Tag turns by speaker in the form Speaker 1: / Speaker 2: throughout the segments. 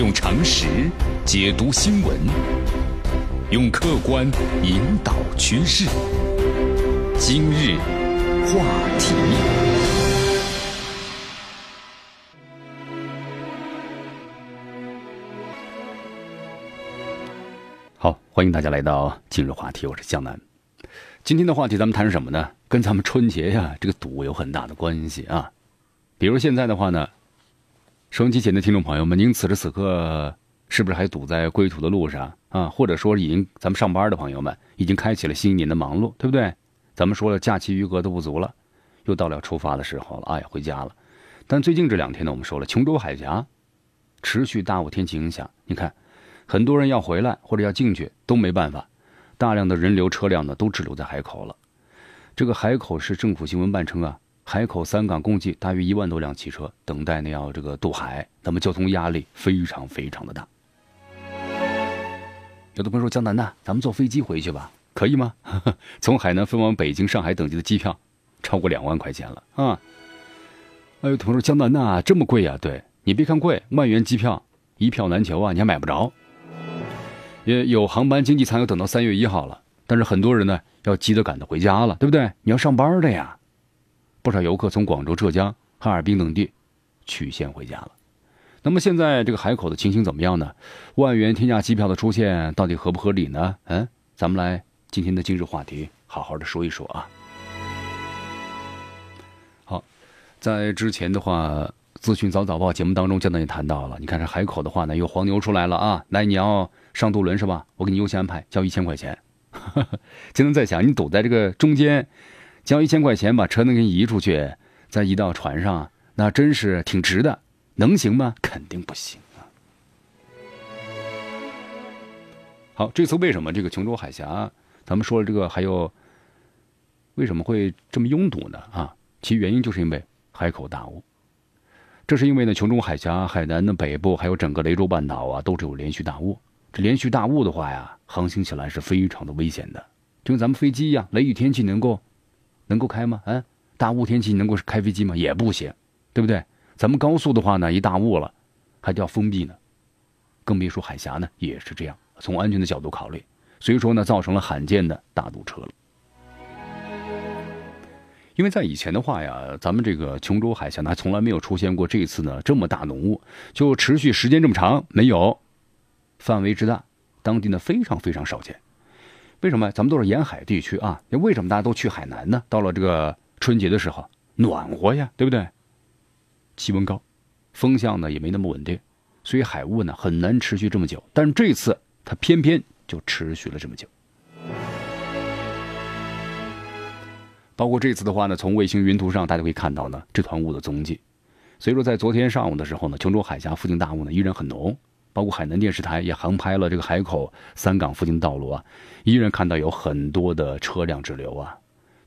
Speaker 1: 用常识解读新闻，用客观引导趋势。今日话题，好，欢迎大家来到今日话题，我是江南。今天的话题咱们谈什么呢？跟咱们春节呀这个赌有很大的关系啊。比如现在的话呢。收音机前的听众朋友们，您此时此刻是不是还堵在归途的路上啊？或者说已经咱们上班的朋友们已经开启了新一年的忙碌，对不对？咱们说了，假期余额都不足了，又到了出发的时候了，哎，回家了。但最近这两天呢，我们说了，琼州海峡持续大雾天气影响，你看，很多人要回来或者要进去都没办法，大量的人流车辆呢都滞留在海口了。这个海口市政府新闻办称啊。海口三港共计大约一万多辆汽车等待呢，要这个渡海，那么交通压力非常非常的大。有的朋友说：“江南呐，咱们坐飞机回去吧，可以吗？” 从海南飞往北京、上海等地的机票超过两万块钱了啊！哎，有朋友说：“江南呐，这么贵呀？”对你别看贵，万元机票一票难求啊，你还买不着。也有航班经济舱要等到三月一号了，但是很多人呢要急得赶着回家了，对不对？你要上班的呀。不少游客从广州、浙江、哈尔滨等地取线回家了。那么现在这个海口的情形怎么样呢？万元天价机票的出现到底合不合理呢？嗯，咱们来今天的今日话题好好的说一说啊。好，在之前的话，资讯早早报节目当中，江南也谈到了。你看这海口的话呢，有黄牛出来了啊！来，你要上渡轮是吧？我给你优先安排，交一千块钱。江南在想，你堵在这个中间。交一千块钱把车能给你移出去，再移到船上，那真是挺值的，能行吗？肯定不行啊！好，这次为什么这个琼州海峡，咱们说了这个，还有为什么会这么拥堵呢？啊，其原因就是因为海口大雾。这是因为呢，琼州海峡、海南的北部还有整个雷州半岛啊，都是有连续大雾。这连续大雾的话呀，航行起来是非常的危险的，就跟咱们飞机一样，雷雨天气能够。能够开吗？嗯，大雾天气能够开飞机吗？也不行，对不对？咱们高速的话呢，一大雾了，还叫封闭呢，更别说海峡呢，也是这样。从安全的角度考虑，所以说呢，造成了罕见的大堵车了。因为在以前的话呀，咱们这个琼州海峡呢，从来没有出现过这次呢这么大浓雾，就持续时间这么长没有，范围之大，当地呢非常非常少见。为什么咱们都是沿海地区啊？那为什么大家都去海南呢？到了这个春节的时候，暖和呀，对不对？气温高，风向呢也没那么稳定，所以海雾呢很难持续这么久。但是这次它偏偏就持续了这么久。包括这次的话呢，从卫星云图上大家可以看到呢这团雾的踪迹。所以说，在昨天上午的时候呢，琼州海峡附近大雾呢依然很浓。包括海南电视台也航拍了这个海口三港附近的道路啊，依然看到有很多的车辆滞留啊。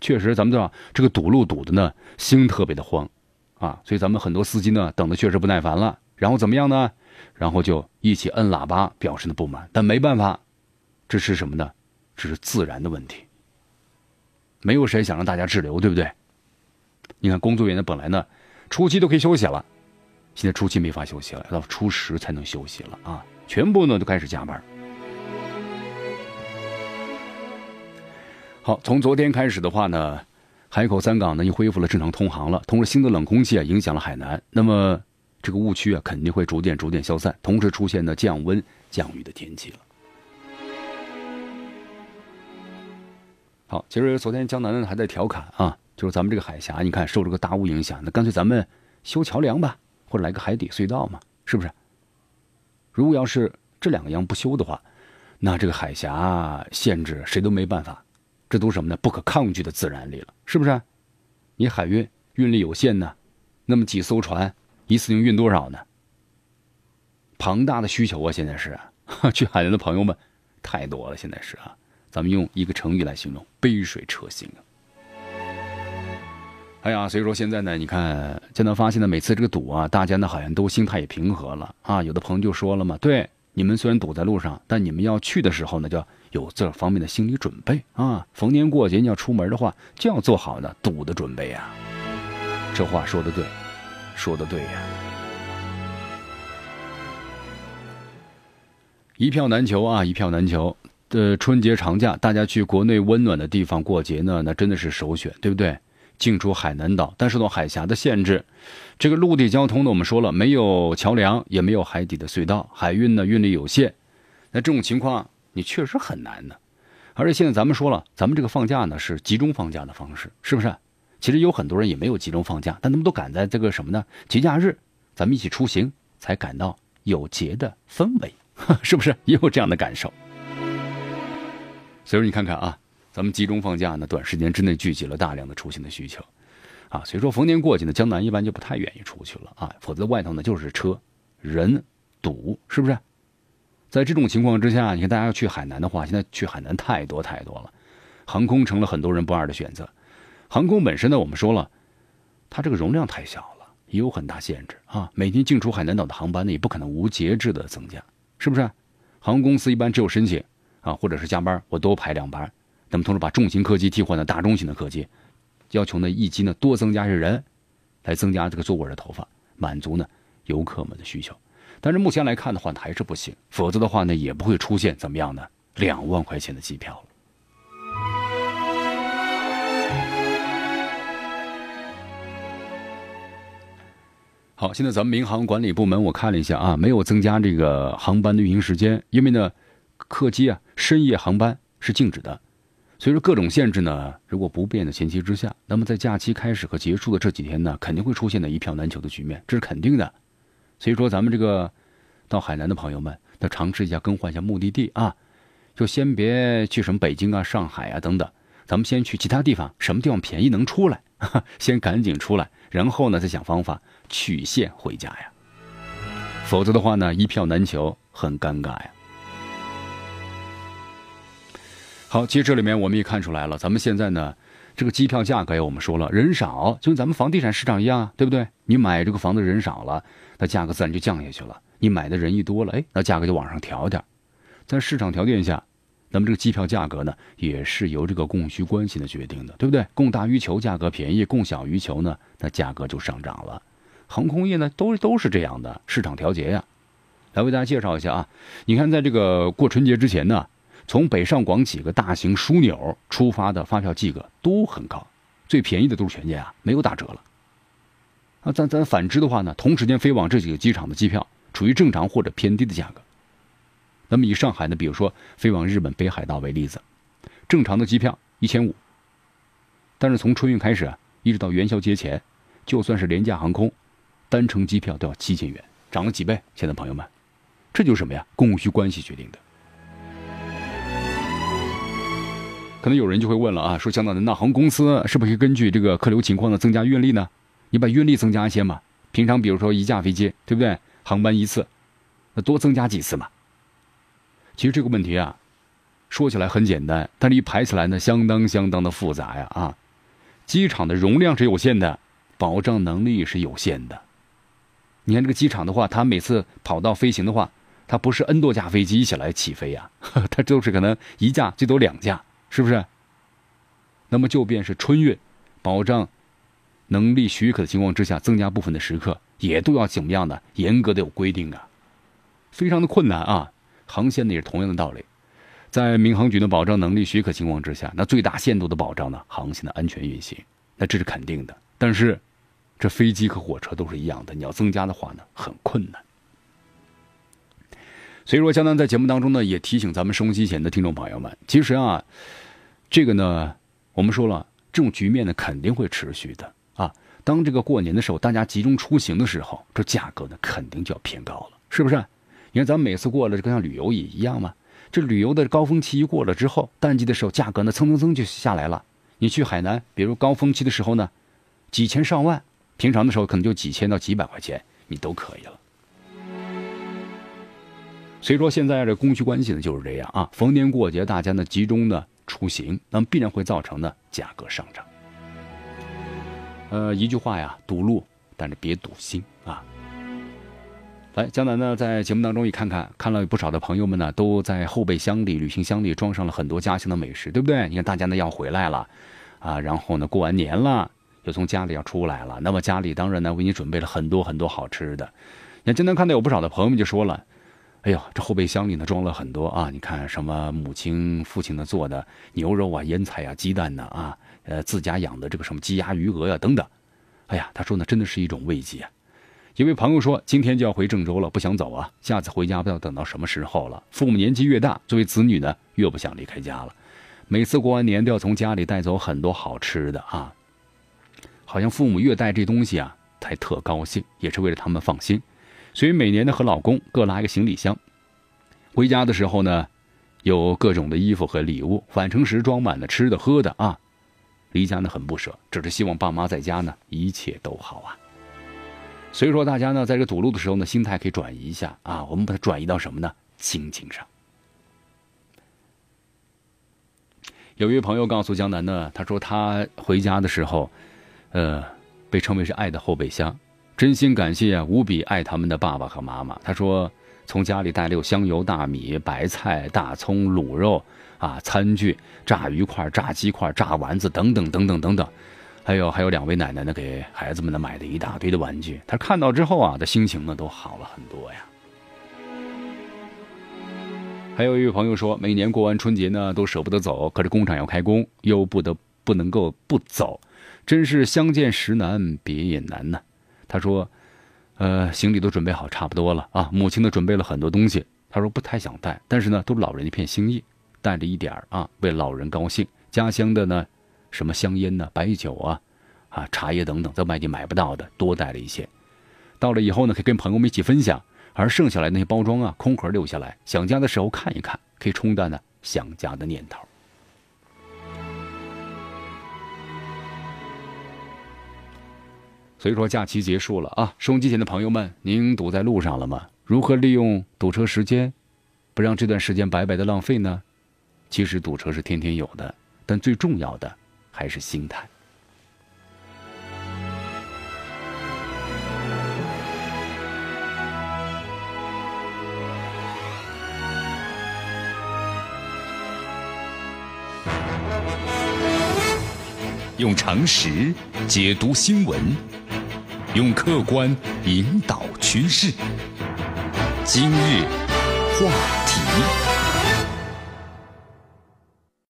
Speaker 1: 确实，咱们知道这个堵路堵的呢，心特别的慌啊。所以咱们很多司机呢，等的确实不耐烦了。然后怎么样呢？然后就一起摁喇叭表示的不满。但没办法，这是什么呢？这是自然的问题。没有谁想让大家滞留，对不对？你看工作人员本来呢，初期都可以休息了。现在初七没法休息了，要到初十才能休息了啊！全部呢都开始加班。好，从昨天开始的话呢，海口三港呢又恢复了正常通航了。同时，新的冷空气啊影响了海南，那么这个雾区啊肯定会逐渐逐渐消散，同时出现呢降温降雨的天气了。好，其实昨天江南呢还在调侃啊，就是咱们这个海峡，你看受这个大雾影响，那干脆咱们修桥梁吧。或者来个海底隧道嘛，是不是？如果要是这两个样不修的话，那这个海峡限制谁都没办法，这都什么呢？不可抗拒的自然力了，是不是？你海运运力有限呢，那么几艘船一次性运多少呢？庞大的需求啊！现在是 去海南的朋友们太多了，现在是啊，咱们用一个成语来形容：杯水车薪啊。哎呀，所以说现在呢，你看，江南发现呢，每次这个堵啊，大家呢好像都心态也平和了啊。有的朋友就说了嘛，对，你们虽然堵在路上，但你们要去的时候呢，就要有这方面的心理准备啊。逢年过节你要出门的话，就要做好呢堵的准备呀。这话说的对，说的对呀。一票难求啊，一票难求。的春节长假，大家去国内温暖的地方过节呢，那真的是首选，对不对？进出海南岛，但受到海峡的限制，这个陆地交通呢，我们说了，没有桥梁，也没有海底的隧道，海运呢运力有限，那这种情况你确实很难的。而且现在咱们说了，咱们这个放假呢是集中放假的方式，是不是？其实有很多人也没有集中放假，但他们都赶在这个什么呢？节假日，咱们一起出行，才感到有节的氛围，是不是？也有这样的感受。所以说，你看看啊，咱们集中放假呢，短时间之内聚集了大量的出行的需求，啊，所以说逢年过节呢，江南一般就不太愿意出去了啊，否则外头呢就是车、人堵，是不是？在这种情况之下，你看大家要去海南的话，现在去海南太多太多了，航空成了很多人不二的选择。航空本身呢，我们说了，它这个容量太小了，也有很大限制啊。每天进出海南岛的航班呢，也不可能无节制的增加，是不是？航空公司一般只有申请。啊，或者是加班，我多排两班，那么同时把重型客机替换的大中型的客机，要求呢一机呢多增加些人，来增加这个座位的头发，满足呢游客们的需求。但是目前来看的话呢还是不行，否则的话呢也不会出现怎么样呢两万块钱的机票了。好，现在咱们民航管理部门我看了一下啊，没有增加这个航班的运行时间，因为呢。客机啊，深夜航班是禁止的。所以说各种限制呢，如果不变的前提之下，那么在假期开始和结束的这几天呢，肯定会出现的一票难求的局面，这是肯定的。所以说咱们这个到海南的朋友们，要尝试一下更换一下目的地啊，就先别去什么北京啊、上海啊等等，咱们先去其他地方，什么地方便宜能出来，先赶紧出来，然后呢再想方法取线回家呀。否则的话呢，一票难求，很尴尬呀。好，其实这里面我们也看出来了，咱们现在呢，这个机票价格呀，我们说了，人少，就跟咱们房地产市场一样，对不对？你买这个房子人少了，那价格自然就降下去了。你买的人一多了，哎，那价格就往上调点。在市场条件下，那么这个机票价格呢，也是由这个供需关系的决定的，对不对？供大于求，价格便宜；供小于求呢，那价格就上涨了。航空业呢，都都是这样的市场调节呀。来为大家介绍一下啊，你看，在这个过春节之前呢。从北上广几个大型枢纽出发的发票价格都很高，最便宜的都是全价啊，没有打折了。啊，咱咱反之的话呢，同时间飞往这几个机场的机票处于正常或者偏低的价格。那么以上海呢，比如说飞往日本北海道为例子，正常的机票一千五，但是从春运开始，一直到元宵节前，就算是廉价航空，单程机票都要七千元，涨了几倍。现在朋友们，这就是什么呀？供需关系决定的。可能有人就会问了啊，说江导，那航空公司是不是根据这个客流情况呢增加运力呢？你把运力增加一些嘛？平常比如说一架飞机，对不对？航班一次，那多增加几次嘛？其实这个问题啊，说起来很简单，但是一排起来呢，相当相当的复杂呀啊！机场的容量是有限的，保障能力是有限的。你看这个机场的话，它每次跑道飞行的话，它不是 N 多架飞机一起来起飞呀，它就是可能一架最多两架。是不是？那么就便是春运，保障能力许可的情况之下，增加部分的时刻，也都要怎么样的严格的有规定啊，非常的困难啊。航线呢也是同样的道理，在民航局的保障能力许可情况之下，那最大限度的保障呢航线的安全运行，那这是肯定的。但是，这飞机和火车都是一样的，你要增加的话呢，很困难。所以说，江南在节目当中呢，也提醒咱们收音机前的听众朋友们，其实啊。这个呢，我们说了，这种局面呢肯定会持续的啊。当这个过年的时候，大家集中出行的时候，这价格呢肯定就要偏高了，是不是？你看咱们每次过了这跟像旅游也一样嘛，这旅游的高峰期一过了之后，淡季的时候价格呢蹭蹭蹭就下来了。你去海南，比如高峰期的时候呢，几千上万，平常的时候可能就几千到几百块钱，你都可以了。所以说现在这供需关系呢就是这样啊，逢年过节大家呢集中呢。出行，那么必然会造成呢价格上涨。呃，一句话呀，堵路，但是别堵心啊。来，江南呢在节目当中一看看，看了不少的朋友们呢都在后备箱里、旅行箱里装上了很多家乡的美食，对不对？你看大家呢要回来了啊，然后呢过完年了，又从家里要出来了，那么家里当然呢为你准备了很多很多好吃的。那江南看到有不少的朋友们就说了，哎呦，这后备箱里呢装了很多啊！你看什么母亲、父亲呢做的牛肉啊、腌菜啊、鸡蛋呢啊，呃，自家养的这个什么鸡鸭鱼鹅呀等等。哎呀，他说呢，真的是一种慰藉啊。一位朋友说，今天就要回郑州了，不想走啊，下次回家不知道等到什么时候了。父母年纪越大，作为子女呢，越不想离开家了。每次过完年都要从家里带走很多好吃的啊，好像父母越带这东西啊，才特高兴，也是为了他们放心。所以每年呢，和老公各拉一个行李箱，回家的时候呢，有各种的衣服和礼物，返程时装满了吃的喝的啊。离家呢很不舍，只是希望爸妈在家呢一切都好啊。所以说大家呢，在这堵路的时候呢，心态可以转移一下啊。我们把它转移到什么呢？亲情上。有一位朋友告诉江南呢，他说他回家的时候，呃，被称为是爱的后备箱。真心感谢，无比爱他们的爸爸和妈妈。他说，从家里带了香油、大米、白菜、大葱、卤肉啊，餐具、炸鱼块、炸鸡块、炸丸子等等等等等等，还有还有两位奶奶呢，给孩子们呢买的一大堆的玩具。他看到之后啊，的心情呢都好了很多呀。还有一位朋友说，每年过完春节呢，都舍不得走，可是工厂要开工，又不得不能够不走，真是相见时难，别也难呐。他说：“呃，行李都准备好差不多了啊。母亲呢，准备了很多东西。他说不太想带，但是呢，都老人一片心意，带着一点儿啊，为老人高兴。家乡的呢，什么香烟呢、白酒啊、啊茶叶等等，在外地买不到的，多带了一些。到了以后呢，可以跟朋友们一起分享。而剩下来那些包装啊，空盒留下来，想家的时候看一看，可以冲淡呢想家的念头。”所以说假期结束了啊，收音机前的朋友们，您堵在路上了吗？如何利用堵车时间，不让这段时间白白的浪费呢？其实堵车是天天有的，但最重要的还是心态。
Speaker 2: 用常识解读新闻。用客观引导趋势。今日话题。